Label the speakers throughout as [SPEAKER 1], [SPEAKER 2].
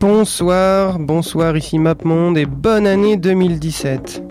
[SPEAKER 1] Bonsoir, bonsoir, ici MapMonde et bonne année 2017.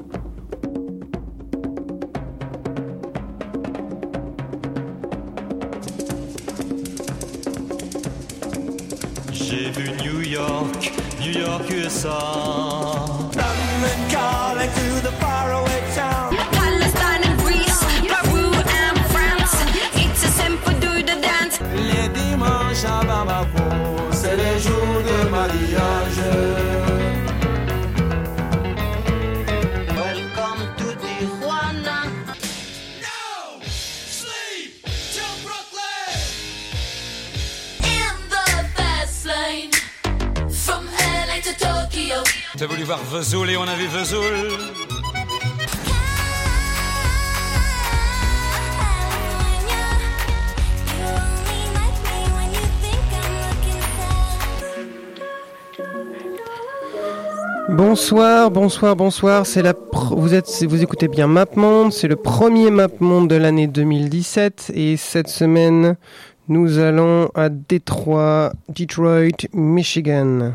[SPEAKER 1] Bonsoir, bonsoir. C'est la vous êtes vous écoutez bien MapMonde, c'est le premier MapMonde de l'année 2017 et cette semaine nous allons à Détroit, Detroit, Michigan.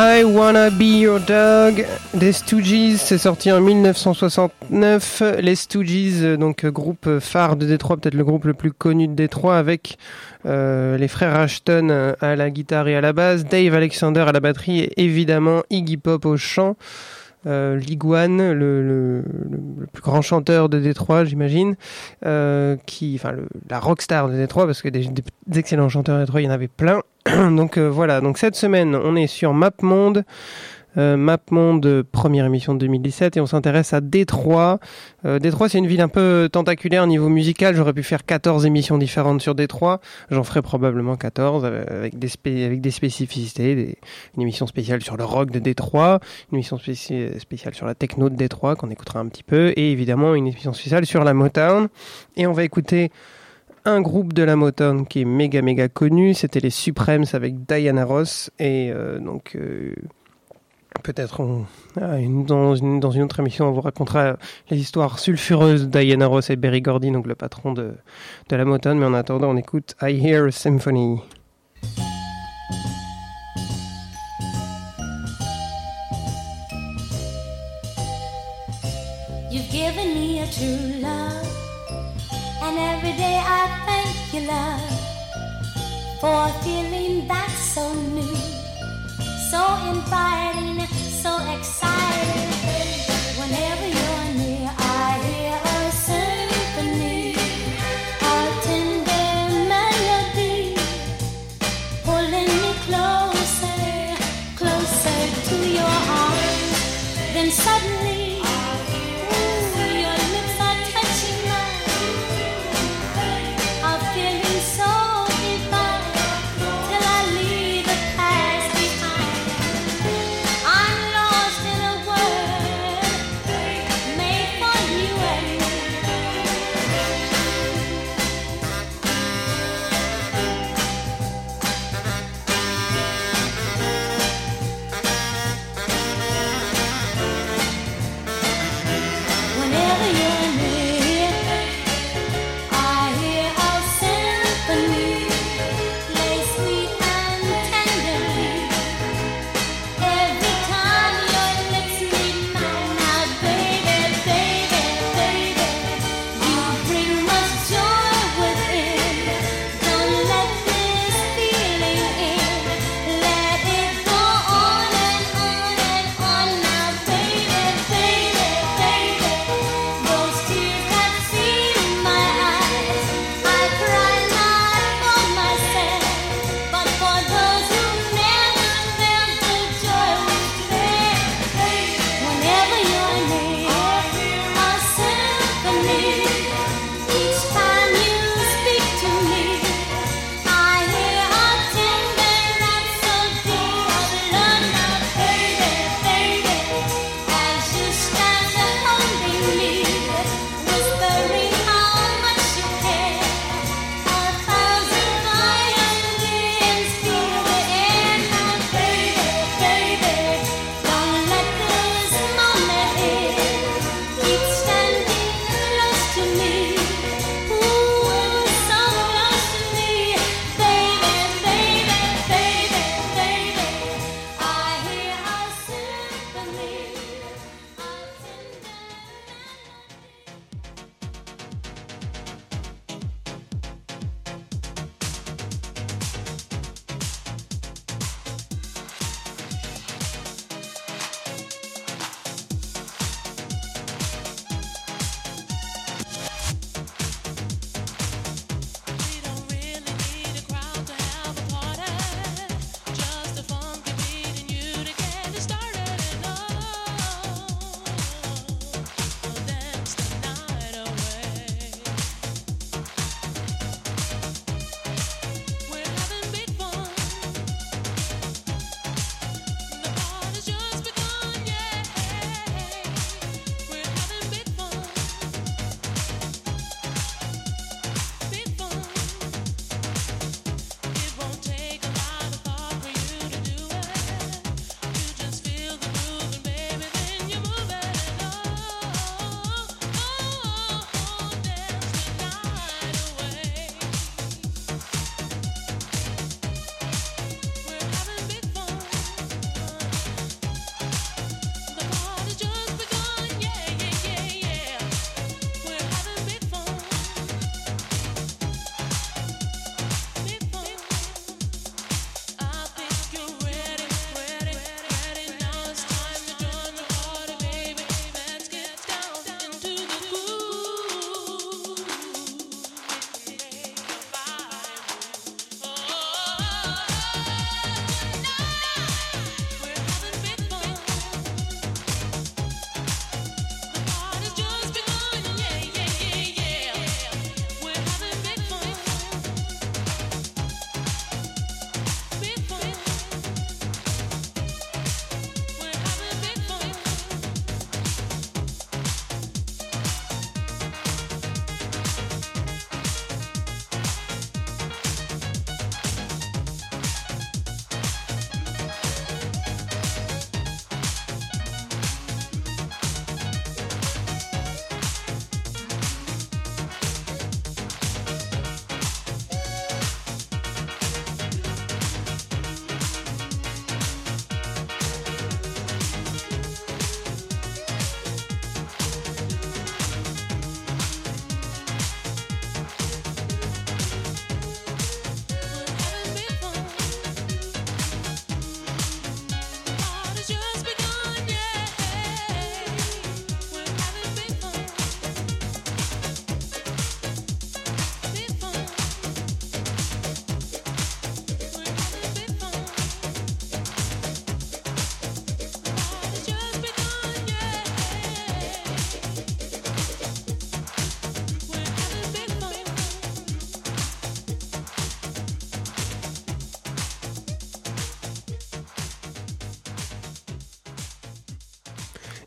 [SPEAKER 2] I Wanna Be Your Dog
[SPEAKER 1] des Stooges, c'est sorti en 1969. Les Stooges, euh, donc euh, groupe phare de Détroit, peut-être le groupe le plus connu de Détroit, avec euh, les frères Ashton euh, à la guitare et à la basse, Dave Alexander à la batterie et évidemment Iggy Pop au chant. Euh, L'Iguane, le, le, le- plus grand chanteur de Détroit, j'imagine, euh, qui, enfin, la rockstar de Détroit, parce que des excellents chanteurs de Détroit, il y en avait plein. donc euh, voilà, donc cette semaine, on est sur MapMonde.
[SPEAKER 2] Euh, MapMonde, première émission de 2017, et on s'intéresse à Détroit. Euh, Détroit, c'est une ville un peu tentaculaire au niveau musical. J'aurais pu faire 14 émissions différentes sur Détroit. J'en ferai probablement 14 euh, avec des, spécificités. Une émission spéciale sur le rock de Détroit, une émission spéci- spéciale sur la techno de Détroit qu'on écoutera un petit peu, et évidemment une émission spéciale sur la Motown. Et on va écouter un groupe de la Motown qui est méga méga connu, c'était les Supremes avec Diana Ross et euh, donc peut-être ah, dans, une, autre émission on vous racontera les histoires sulfureuses de Diana Ross et Berry Gordy, donc le patron de, de la Motown, mais en attendant on écoute I Hear a Symphony.
[SPEAKER 3] You've given me a true love, and every day I thank you, love, for feeling so new, so inviting, so exciting.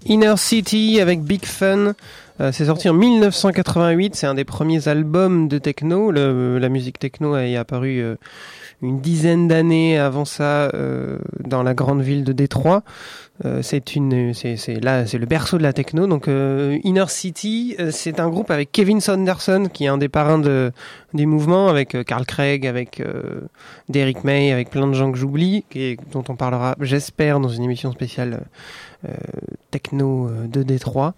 [SPEAKER 2] Inner City avec Big Fun. Euh, c'est sorti en 1988. C'est un des premiers albums de techno. La musique techno est apparue euh, une dizaine d'années avant ça euh, dans la grande ville de Détroit. Euh, c'est une, c'est, c'est là, c'est le berceau de la techno. Donc euh, Inner City, euh, c'est un groupe avec Kevin Saunderson qui est un des parrains de, des mouvements, avec euh, Carl Craig, avec Derek May, avec plein de gens que j'oublie, et dont on parlera, j'espère, dans une émission spéciale techno de Détroit.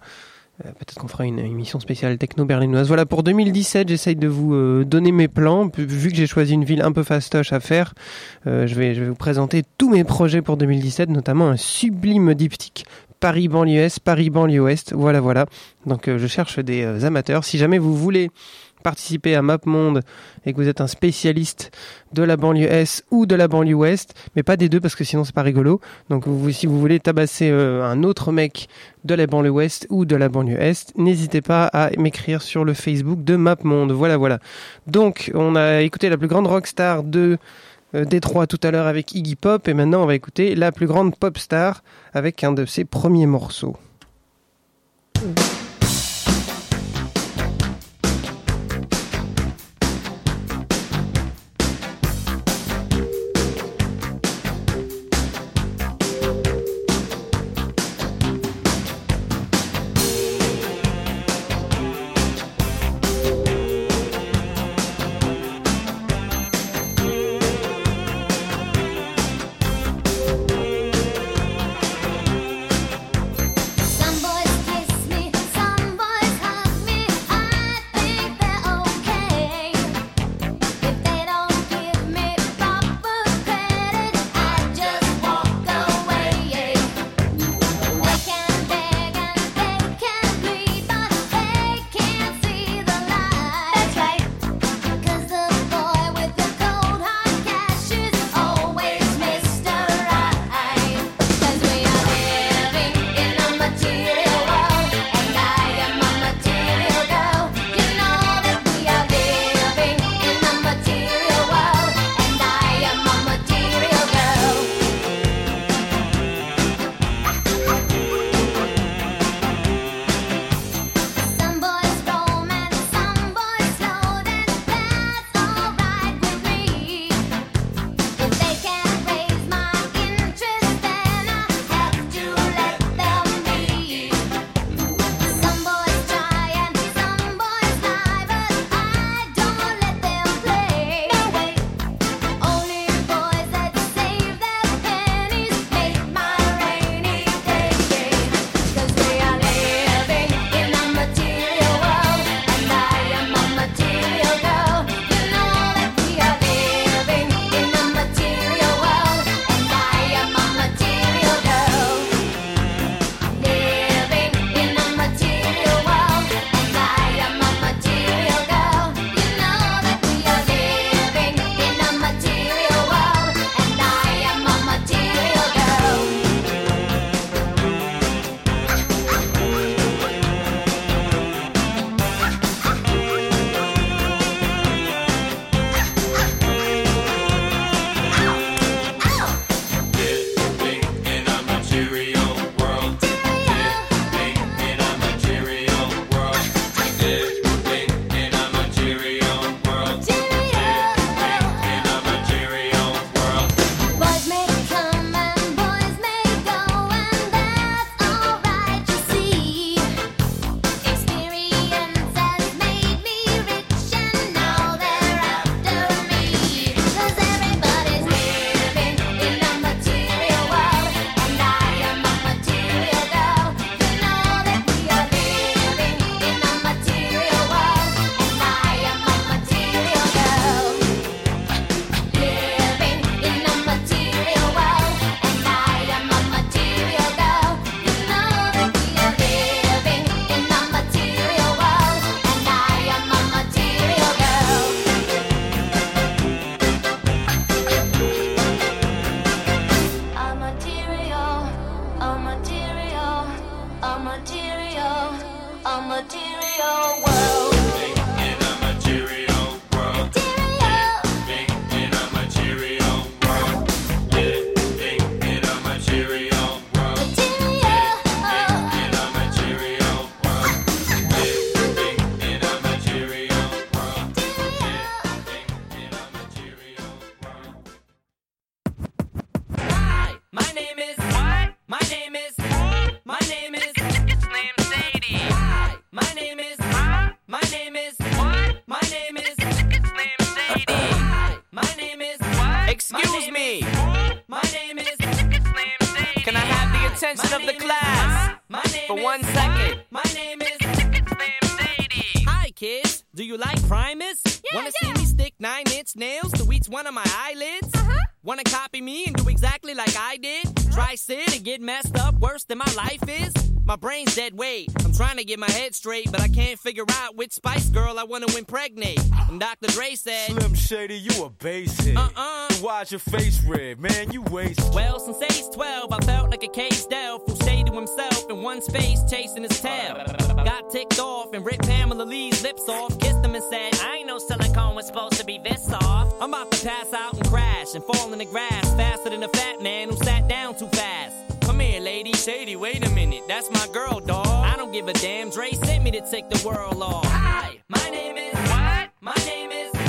[SPEAKER 2] Euh, Peut-être qu'on fera une émission spéciale techno berlinoise. Voilà, pour 2017, j'essaye de vous euh, donner mes plans. Vu- que j'ai choisi une ville un peu fastoche à faire, euh, je, vais, je vais vous présenter tous mes projets pour 2017, notamment un sublime diptyque Paris banlieue est, Paris banlieue ouest. Voilà, voilà. Donc je cherche des amateurs. Si jamais vous voulez participer à MapMonde et que vous êtes un spécialiste de la banlieue est ou de la banlieue ouest, mais pas des deux parce que sinon c'est pas rigolo. Donc si vous voulez tabasser euh, un autre mec de la banlieue ouest ou de la banlieue est, n'hésitez pas à m'écrire sur le Facebook de MapMonde. Voilà, voilà. Donc on a écouté la plus grande rockstar de euh, Détroit tout à l'heure avec Iggy Pop et maintenant on va écouter la plus grande pop star avec un de ses premiers morceaux.
[SPEAKER 4] My brain's dead weight. I'm trying to get my head straight, but I can't figure out which Spice Girl I wanna impregnate. And Dr. Dre said,
[SPEAKER 5] Slim Shady, you a basic.
[SPEAKER 4] Uh-uh.
[SPEAKER 5] Why's your face red, man? You wasted.
[SPEAKER 4] Well, since age 12, I felt like a caged elf who stayed to himself in one space chasing his tail. Got ticked off and ripped Pamela Lee's lips off, kissed him and said, I ain't no silicone was supposed to be this soft. I'm about to pass out and crash and fall in the grass faster than a fat man who sat down too fast. Lady. Shady, wait a minute. That's my girl, dog. I don't give a damn. Dre sent me to take the world off. Hi, my name is. What? My name is.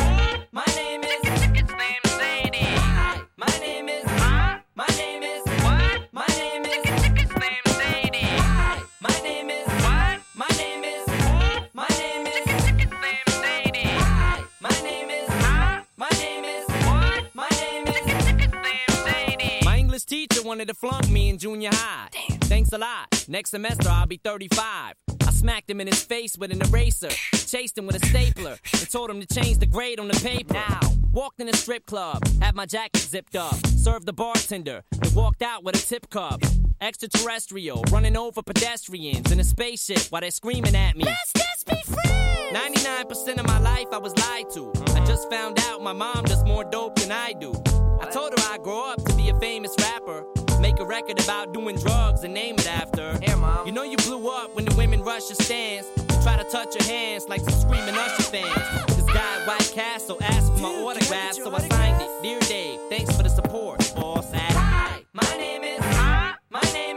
[SPEAKER 4] Wanted to flunk me in junior high. Thanks a lot. Next semester I'll be 35. I smacked him in his face with an eraser, chased him with a stapler, and told him to change the grade on the paper. Now, walked in a strip club, had my jacket zipped up, served the bartender, and walked out with a tip cup. Extraterrestrial, running over pedestrians in a spaceship while they're screaming at me. Let's just be friends! 99% of my life I was lied to. I just found out my mom does more dope than I do. I told her I'd grow up to be a famous rapper. Make a record about doing drugs and name it after. Here, mom. You know you blew up when the women rush your stands. And try to touch your hands like some screaming Usher fans. This guy at White Castle asked for my autograph, so I signed it. Dear Dave, thanks for the support, boss. Hi, my name is. Hi, My name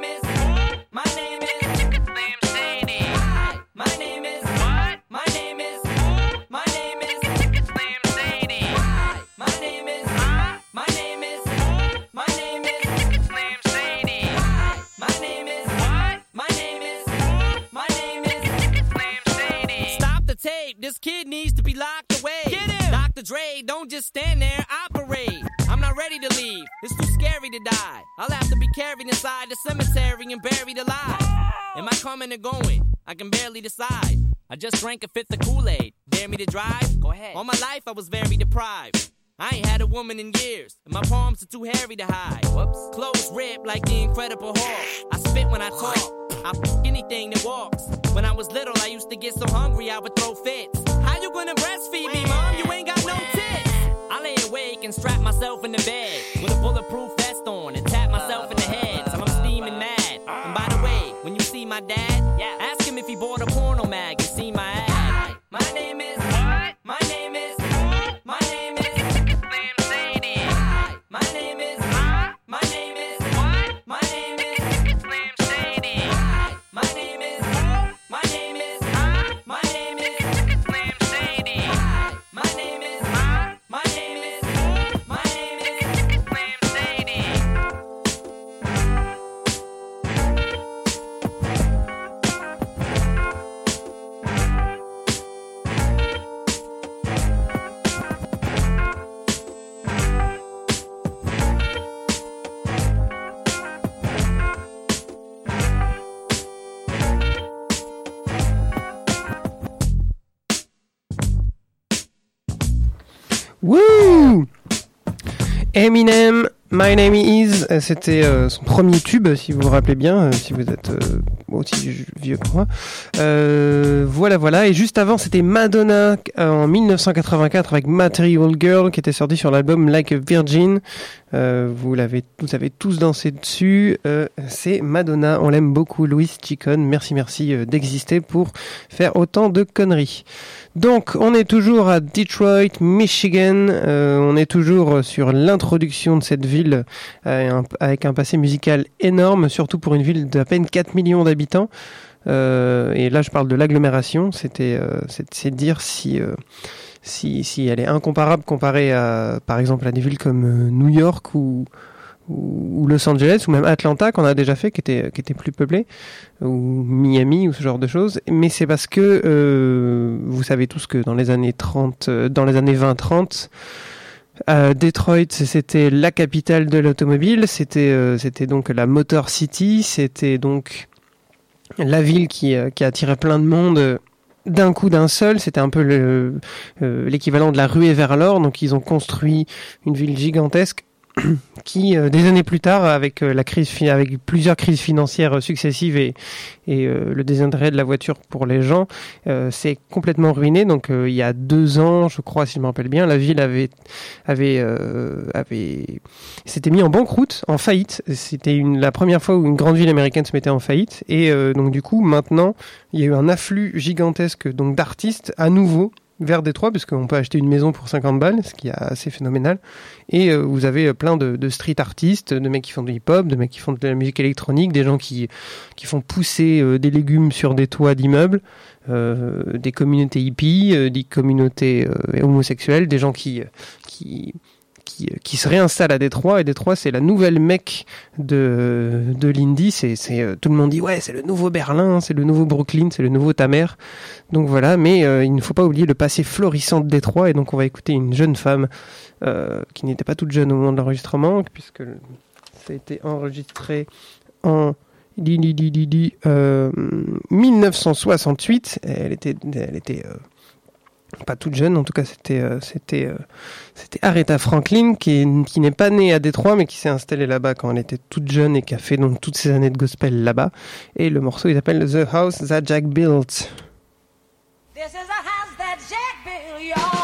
[SPEAKER 4] Dre, don't just stand there. Operate. I'm not ready to leave. It's too scary to die. I'll have to be carried inside the cemetery and buried alive. Am I coming or going? I can barely decide. I just drank a fifth of Kool-Aid. Dare me to drive? Go ahead. All my life I was very deprived. I ain't had a woman in years, and my palms are too hairy to hide. Whoops. Clothes ripped like the Incredible Hulk. I spit when I talk. I f anything that walks. When I was little, I used to get so hungry I would throw fits. How you gonna breastfeed me, mom? You ain't got no tits. I lay awake and strap myself in the bed with a bulletproof vest on and tap myself in the head till I'm steaming mad. And by the way, when you see my dad, ask him if he bought a porno mag
[SPEAKER 2] Eminem, My Name Is, euh, c'était euh, son premier tube, si vous vous rappelez bien, euh, si vous êtes aussi vieux que. Euh, voilà, voilà. Et juste avant, c'était Madonna euh, en 1984 avec Material Girl, qui était sorti sur l'album Like a Virgin. Euh, vous l'avez, vous avez tous dansé dessus. C'est Madonna, on l'aime beaucoup. Louis Chicon, merci, merci d'exister pour faire autant de conneries. Donc, on est toujours à Detroit, Michigan. On est toujours sur l'introduction de cette ville euh, un- avec un passé musical énorme, surtout pour une ville d'à peine 4 millions d'habitants. Euh, et là, je parle de l'agglomération. C'était, euh, c'est, dire si, euh, si, si elle est incomparable comparée à, par exemple, à des villes comme New York ou, ou, Los Angeles ou même Atlanta qu'on a déjà fait, qui était, qui était plus peuplé, ou Miami ou ce genre de choses. Mais c'est parce que vous savez tous que dans les années 30, euh, dans les années 20-30, Euh, Detroit, c'était la capitale de l'automobile. C'était c'était donc la Motor City. C'était donc la ville qui, euh, qui attirait plein de monde euh, d'un coup d'un seul. C'était un peu euh, l'équivalent de la ruée vers l'or. Donc ils ont construit une ville gigantesque qui, euh, des années plus tard, avec euh, la crise, avec plusieurs crises financières euh, successives et, et euh, le désintérêt de la voiture pour les gens, euh, s'est complètement ruiné. Donc euh, il y a deux ans, je crois, si je me rappelle bien, la ville avait avait avait s'était mis en banqueroute, en faillite. C'était une, la première fois où une grande ville américaine se mettait en faillite. Et donc du coup, maintenant, il y a eu un afflux gigantesque donc d'artistes à nouveau vers Détroit, parce qu'on peut acheter une maison pour 50 balles, ce qui est assez phénoménal. Et euh, vous avez plein de, de street artistes, de mecs qui font du hip-hop, de mecs qui font de la musique électronique, des gens qui, qui font pousser euh, des légumes sur des toits d'immeubles, euh, des communautés hippies, euh, des communautés euh, homosexuelles, des gens qui, qui, qui, se réinstallent à Détroit. Et Détroit, c'est la nouvelle mecque de, de l'indie. Euh, tout le monde dit, ouais, c'est le nouveau Berlin, c'est le nouveau Brooklyn, c'est le nouveau Tamer. Donc voilà, mais euh, il ne faut pas oublier le passé florissant de Détroit. Et donc on va écouter une jeune femme euh, qui n'était pas toute jeune au moment de l'enregistrement, puisque ça a été enregistré en di, di, di, di, di, euh, 1968. Elle était, elle était pas toute jeune, en tout cas c'était euh, c'était euh, c'était Aretha Franklin qui, qui n'est pas née à Détroit mais qui s'est installée là-bas quand elle était toute jeune et qui a fait toutes ces années de gospel là-bas. Et le morceau il s'appelle The House That Jack Built.
[SPEAKER 6] This is house that Jack built,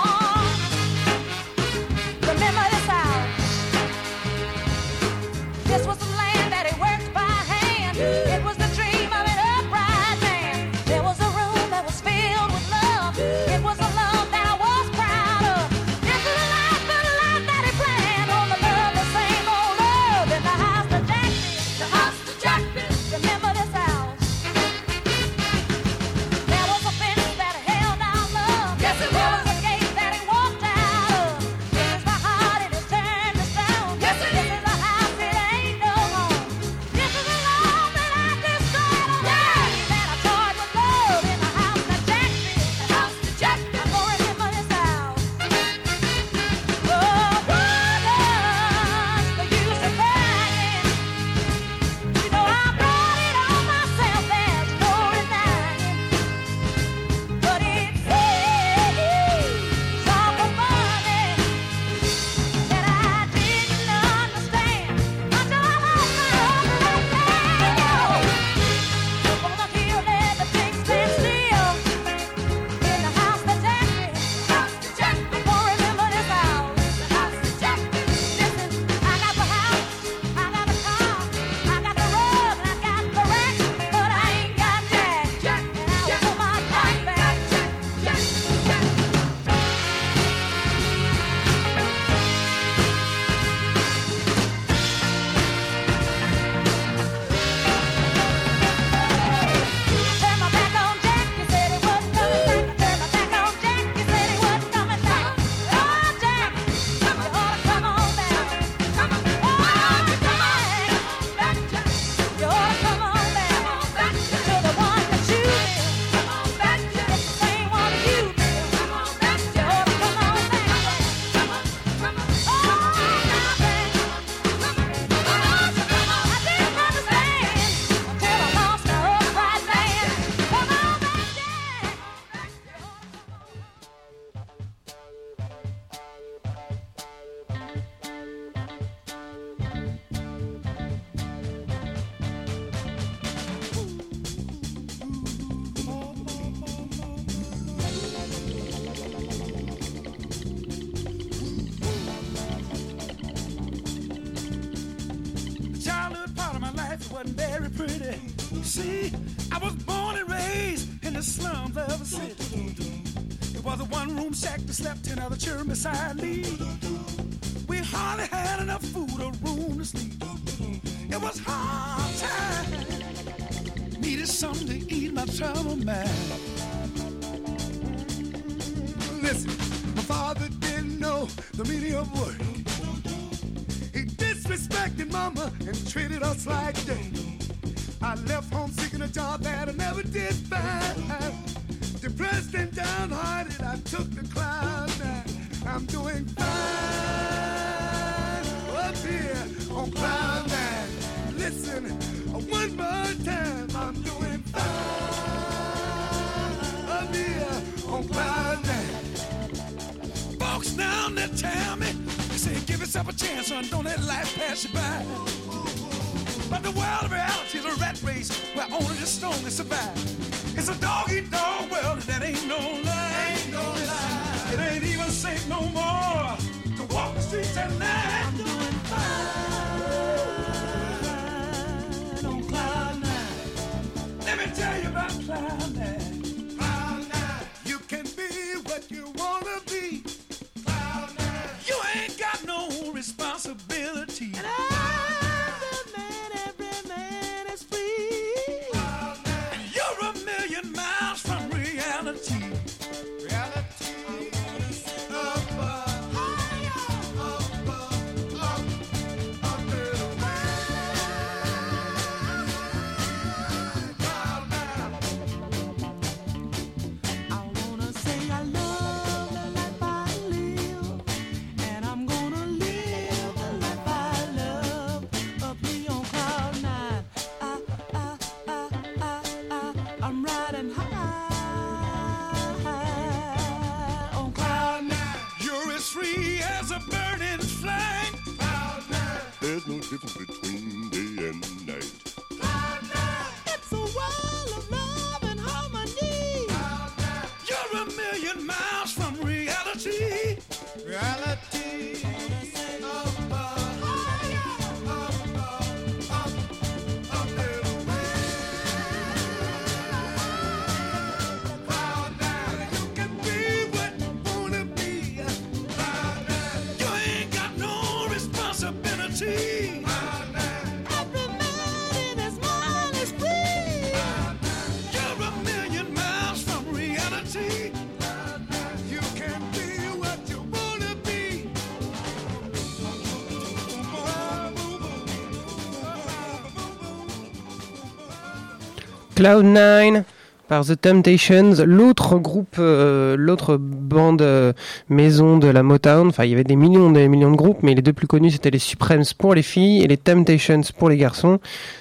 [SPEAKER 2] Cloud9 par The Temptations, l'autre groupe, euh, l'autre bande euh, maison de la Motown. Enfin, il y avait des millions, des millions de groupes, mais les deux plus connus c'était les Supremes pour les filles et les Temptations pour les garçons.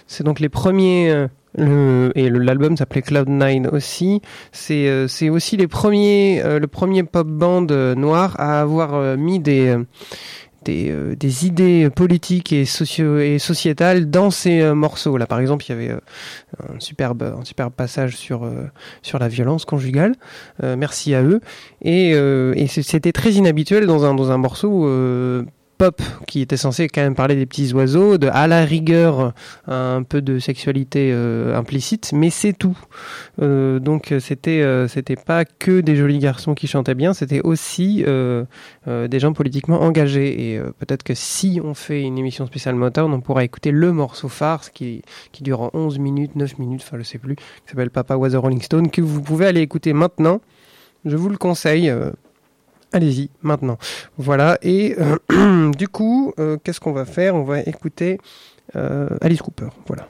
[SPEAKER 2] C'est donc les premiers. euh, et l'album s'appelait Cloud9 aussi. C'est euh, c'est aussi les premiers, le premier pop band noir à avoir mis des des, euh, des idées politiques et, sociétales dans ces euh, morceaux. Là, par exemple, il y avait euh, un superbe, un superbe passage sur la violence conjugale. Merci à eux. Et, c'était très inhabituel dans un dans un morceau. Pop qui était censé quand même parler des petits oiseaux, de à la rigueur un peu de sexualité euh, implicite, mais c'est tout. Euh, donc c'était euh, c'était pas que des jolis garçons qui chantaient bien, c'était aussi des gens politiquement engagés. Et peut-être que si on fait une émission spéciale Motown, on pourra écouter le morceau phare, qui, qui dure en 11 minutes, 9 minutes, enfin je sais plus, qui s'appelle Papa Was Rolling Stone, que vous pouvez aller écouter maintenant. Je vous le conseille. Allez-y, maintenant. Voilà, et euh, du coup, euh, qu'est-ce qu'on va faire? On va écouter euh, Alice Cooper. Voilà.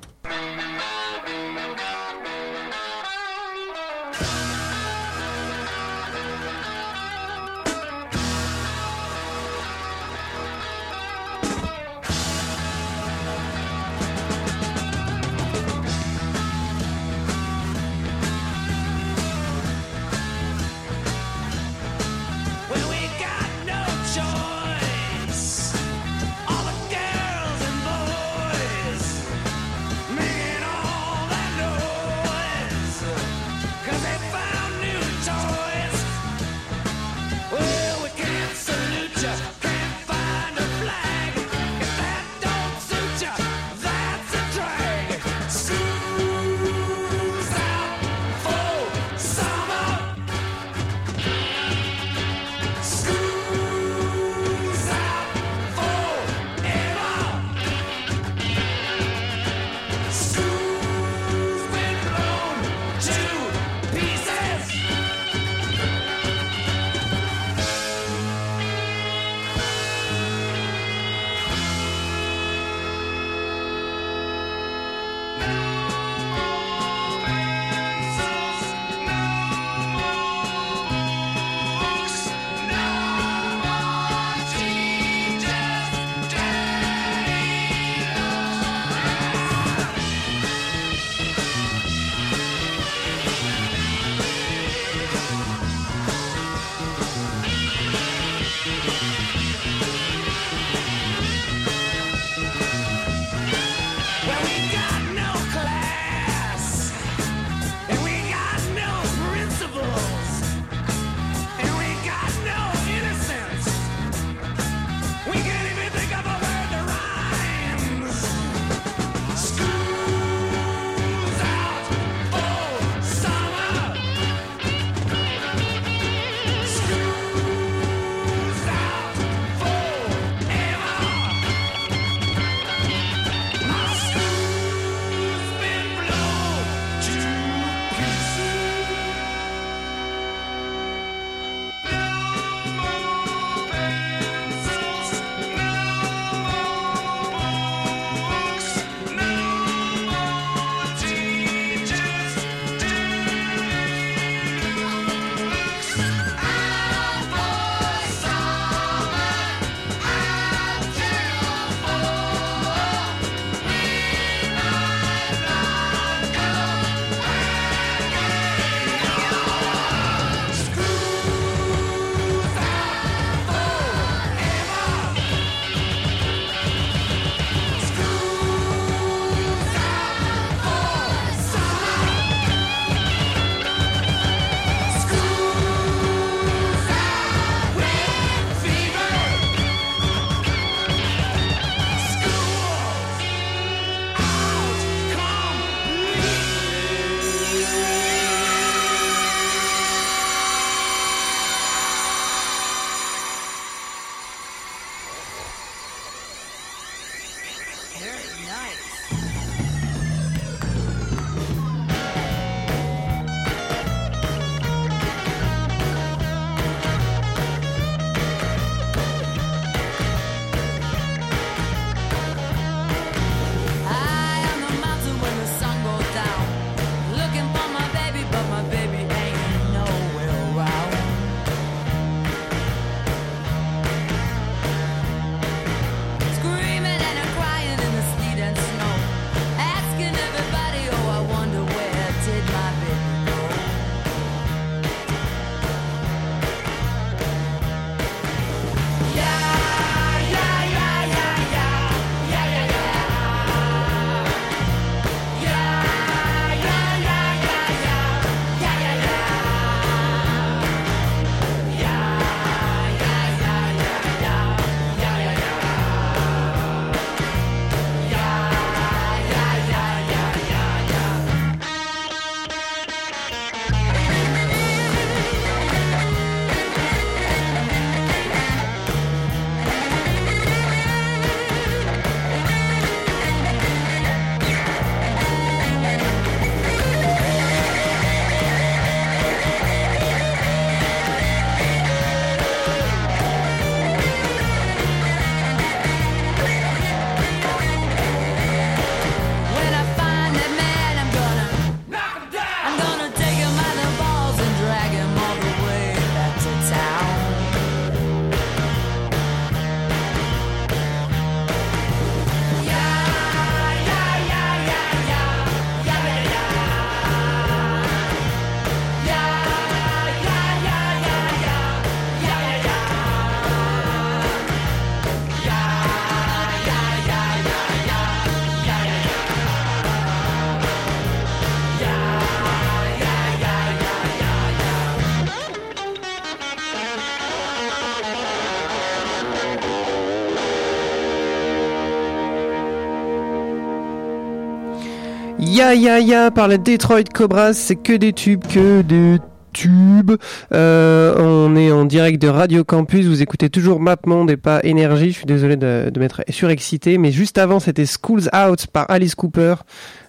[SPEAKER 7] Ya Ya Ya par la Detroit Cobras, c'est que des tubes, que des tubes. Euh, on est en direct de Radio Campus. Vous écoutez toujours MapMonde et pas Énergie. Je suis désolé de, de m'être surexcité. Mais juste avant, c'était Schools Out par Alice Cooper.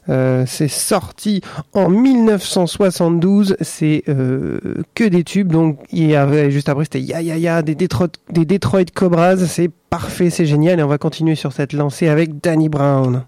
[SPEAKER 7] Euh, c'est sorti en 1972. C'est euh, que des tubes. Donc, il y avait, juste après, c'était Ya Ya Ya des Detroit, des Detroit Cobras. C'est parfait, c'est génial. Et on va continuer sur cette lancée avec Danny Brown.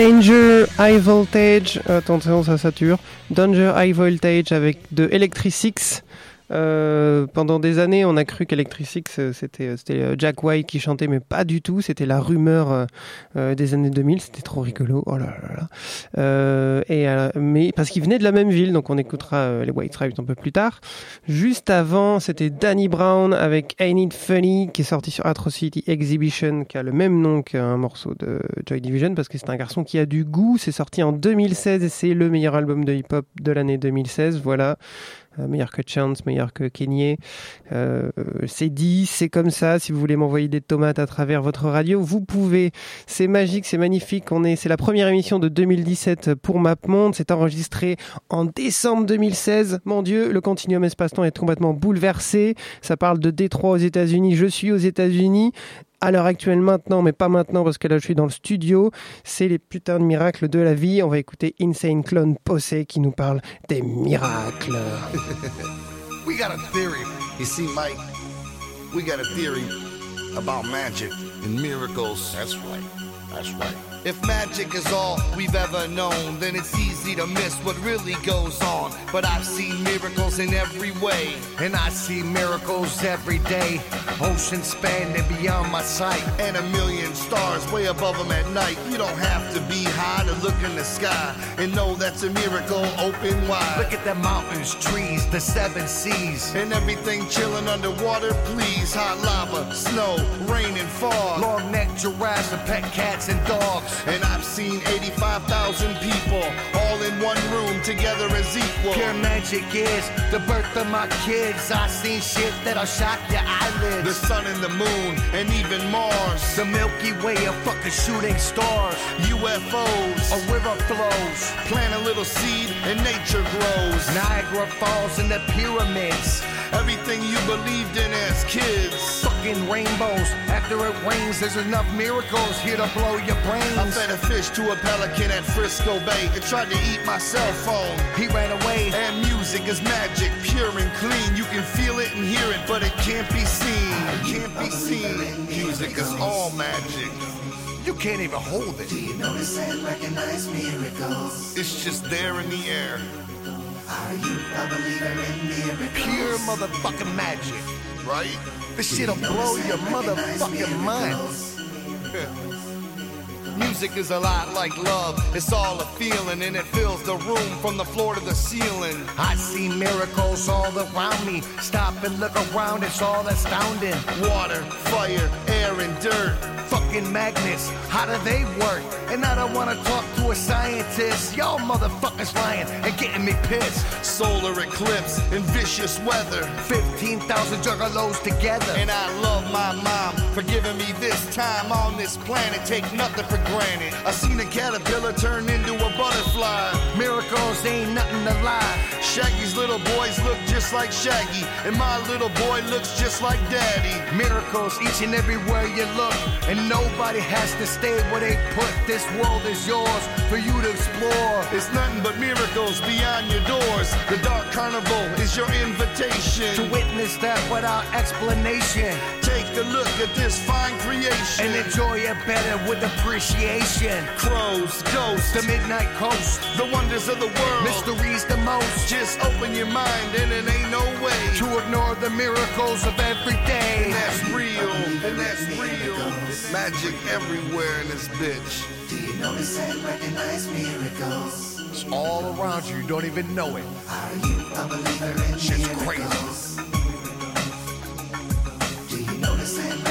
[SPEAKER 8] Danger High Voltage,
[SPEAKER 2] attention ça sature. Danger High Voltage avec de Electric Six. Euh, pendant des années, on a cru qu'Electric Six euh, c'était euh, Jack White qui chantait, mais pas du tout. C'était la rumeur euh, des années 2000. C'était trop rigolo. Oh là là. Euh, mais parce qu'ils venaient de la même ville, donc on écoutera les White Stripes un peu plus tard. Juste avant, c'était Danny Brown avec Ain't It Funny qui est sorti sur Atrocity Exhibition, qui a le même nom qu'un morceau de Joy Division parce que c'est un garçon qui a du goût. C'est sorti en 2016 et c'est le meilleur album de hip-hop de l'année 2016. Voilà. Euh, meilleur que Chance, meilleur que Kenyé. Euh, c'est dit, c'est comme ça. Si vous voulez m'envoyer des tomates à travers votre radio, vous pouvez. C'est magique, c'est magnifique. On est, c'est la première émission de 2017 pour MapMonde. C'est enregistré en décembre 2016. Mon Dieu, le continuum espace-temps est complètement bouleversé. Ça parle de Détroit aux États-Unis. Je suis aux États-Unis à l'heure actuelle maintenant, mais pas maintenant parce que là je suis dans le studio. C'est les putains de miracles de la vie. On va écouter Insane Clone Posse qui nous parle des miracles.
[SPEAKER 9] We got a theory. You see, Mike, we got a theory about magic and miracles. That's right. That's right. If magic is all we've ever known, then it's easy to miss what really goes on. But I've seen miracles in every way, and I see miracles every day. Ocean spanning beyond my sight, and a million stars way above them at night. You don't have to be high to look in the sky and know that's a miracle open wide. Look at the mountains, trees, the seven seas, and everything chilling underwater. Please, hot lava, snow, rain, and fog. Long necked giraffes and pet cats and dogs. And I've seen 85,000 people all in one room together as equal. Pure magic is the birth of my kids. I've seen shit that'll shock your eyelids. The sun and the moon, and even Mars. The Milky Way of fucking shooting stars. UFOs. A river flows. Plant a little seed and nature grows. Niagara Falls and the pyramids. everything you believed in as kids.
[SPEAKER 10] Fucking rainbows. After it rains, there's enough miracles here to blow your brains.
[SPEAKER 9] I fed a fish to a pelican at Frisco Bay. It tried to eat my cell phone.
[SPEAKER 10] He ran away.
[SPEAKER 9] And music is magic, pure and clean. You can feel it and hear it, but it can't be seen. It can't be seen. Music is all magic.
[SPEAKER 10] You can't even hold it.
[SPEAKER 11] Do you notice and recognize miracles?
[SPEAKER 9] It's just there in the air.
[SPEAKER 11] Are you a believer in miracles?
[SPEAKER 10] Pure motherfucking magic.
[SPEAKER 9] Right?
[SPEAKER 10] This shit'll blow your motherfucking mind.
[SPEAKER 9] Music is a lot like love. It's all a feeling and it fills the room from the floor to the ceiling.
[SPEAKER 10] I see miracles all around me. Stop and look around, it's all astounding.
[SPEAKER 9] Water, fire, air, and dirt.
[SPEAKER 10] Fucking magnets, how do they work? And I don't wanna talk to a scientist. Y'all motherfuckers lying and getting me pissed.
[SPEAKER 9] Solar eclipse and vicious weather.
[SPEAKER 10] 15,000 juggalos together.
[SPEAKER 9] And I love my mom for giving me this time on this planet. Take nothing for granted. I seen a caterpillar turn into a butterfly.
[SPEAKER 10] Miracles ain't nothing to lie.
[SPEAKER 9] Shaggy's little boys look just like Shaggy, and my little boy looks just like Daddy.
[SPEAKER 10] Miracles each and everywhere you look, and nobody has to stay where they put. This world is yours for you to explore.
[SPEAKER 9] It's nothing but miracles beyond your doors. The Dark Carnival is your invitation
[SPEAKER 10] To witness that without explanation
[SPEAKER 9] take a look at this fine creation.
[SPEAKER 10] and enjoy it better with appreciation.
[SPEAKER 9] crows, ghosts,
[SPEAKER 10] The Midnight Coast,
[SPEAKER 9] the wonders of the world.
[SPEAKER 10] mysteries the most.
[SPEAKER 9] Just open your mind and it ain't no way.
[SPEAKER 10] To ignore the miracles of every day.
[SPEAKER 9] And that's real, and that's real. Magic everywhere in this bitch.
[SPEAKER 11] Do you notice and recognize miracles?
[SPEAKER 10] It's all around you, you don't even know it.
[SPEAKER 11] Are you a believer in
[SPEAKER 10] Shit's
[SPEAKER 11] miracles? Do you notice and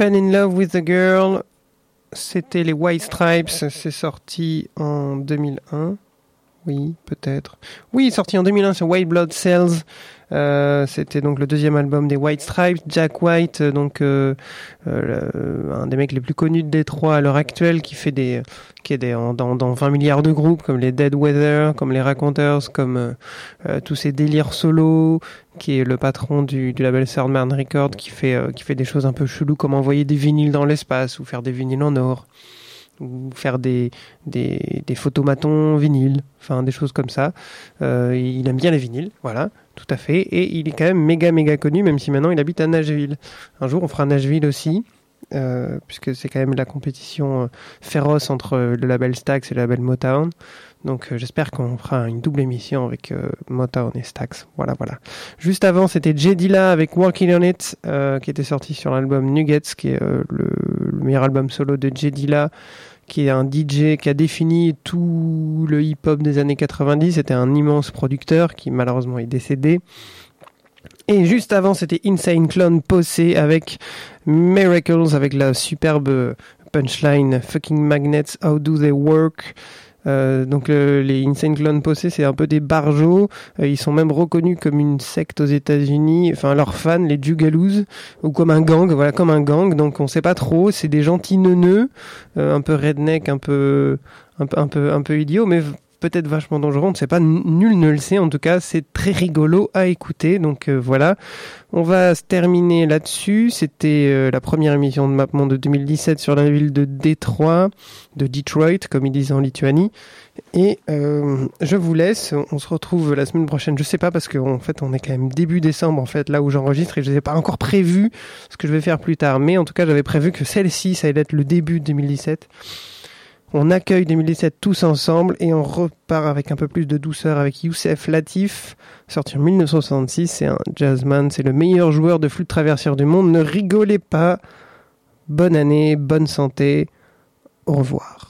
[SPEAKER 2] Fell in Love with a Girl, c'était les White Stripes, c'est sorti en 2001. Oui, peut-être. Oui, sorti en 2001 sur White Blood Cells. Euh, c'était donc le deuxième album des White Stripes. Jack White, euh, donc euh, un des mecs les plus connus de Détroit à l'heure actuelle, qui fait des, qui est dans, dans 20 milliards de groupes comme les Dead Weather, comme les Raconteurs, comme tous ces délires solo, qui est le patron du, label Third Records, qui fait, qui fait des choses un peu cheloues comme envoyer des vinyles dans l'espace ou faire des vinyles en or ou faire des, des, des photomatons vinyles, enfin des choses comme ça. Il aime bien les vinyles, voilà, tout à fait. Et il est quand même méga méga connu, même si maintenant il habite à Nashville. Un jour on fera Nashville aussi, euh, puisque c'est quand même la compétition euh, féroce entre euh, le label Stax et le label Motown. Donc j'espère qu'on fera une double émission avec Motown et Stax. Voilà, voilà. Juste avant, c'était J. Dilla avec Working on It, qui était sorti sur l'album Nuggets, qui est le, le meilleur album solo de J. Qui est un DJ qui a défini tout le hip-hop des années 90. C'était un immense producteur qui malheureusement est décédé. Et juste avant, c'était Insane Clone Posse avec Miracles, avec la superbe punchline Fucking Magnets, How Do They Work? Euh, donc euh, les Insane Clone Posse, c'est un peu des barjots. Euh, ils sont même reconnus comme une secte aux États-Unis. Enfin, leurs fans, les Jugaloos, ou comme un gang. Voilà, comme un gang. Donc on sait pas trop. C'est des gentils neuneux, euh, un peu redneck, un peu, un peu, un peu, un peu idiot, mais peut-être vachement dangereux. On ne sait pas. Nul ne le sait. En tout cas, c'est très rigolo à écouter. Donc euh, voilà. On va se terminer là-dessus. C'était euh, la première émission de MapMonde de 2017 sur la ville de Détroit, de Detroit, comme ils disent en Lituanie. Et euh, je vous laisse. On se retrouve la semaine prochaine. Je sais pas parce qu'en fait, on est quand même début décembre en fait là où j'enregistre et je n'ai pas encore prévu ce que je vais faire plus tard. Mais en tout cas, j'avais prévu que celle-ci, ça allait être le début de 2017. On accueille 2017 tous ensemble et on repart avec un peu plus de douceur avec Youssef Latif, sorti en 1966. C'est un jazzman, c'est le meilleur joueur de flûte traversière du monde. Ne rigolez pas. Bonne année, bonne santé. Au revoir.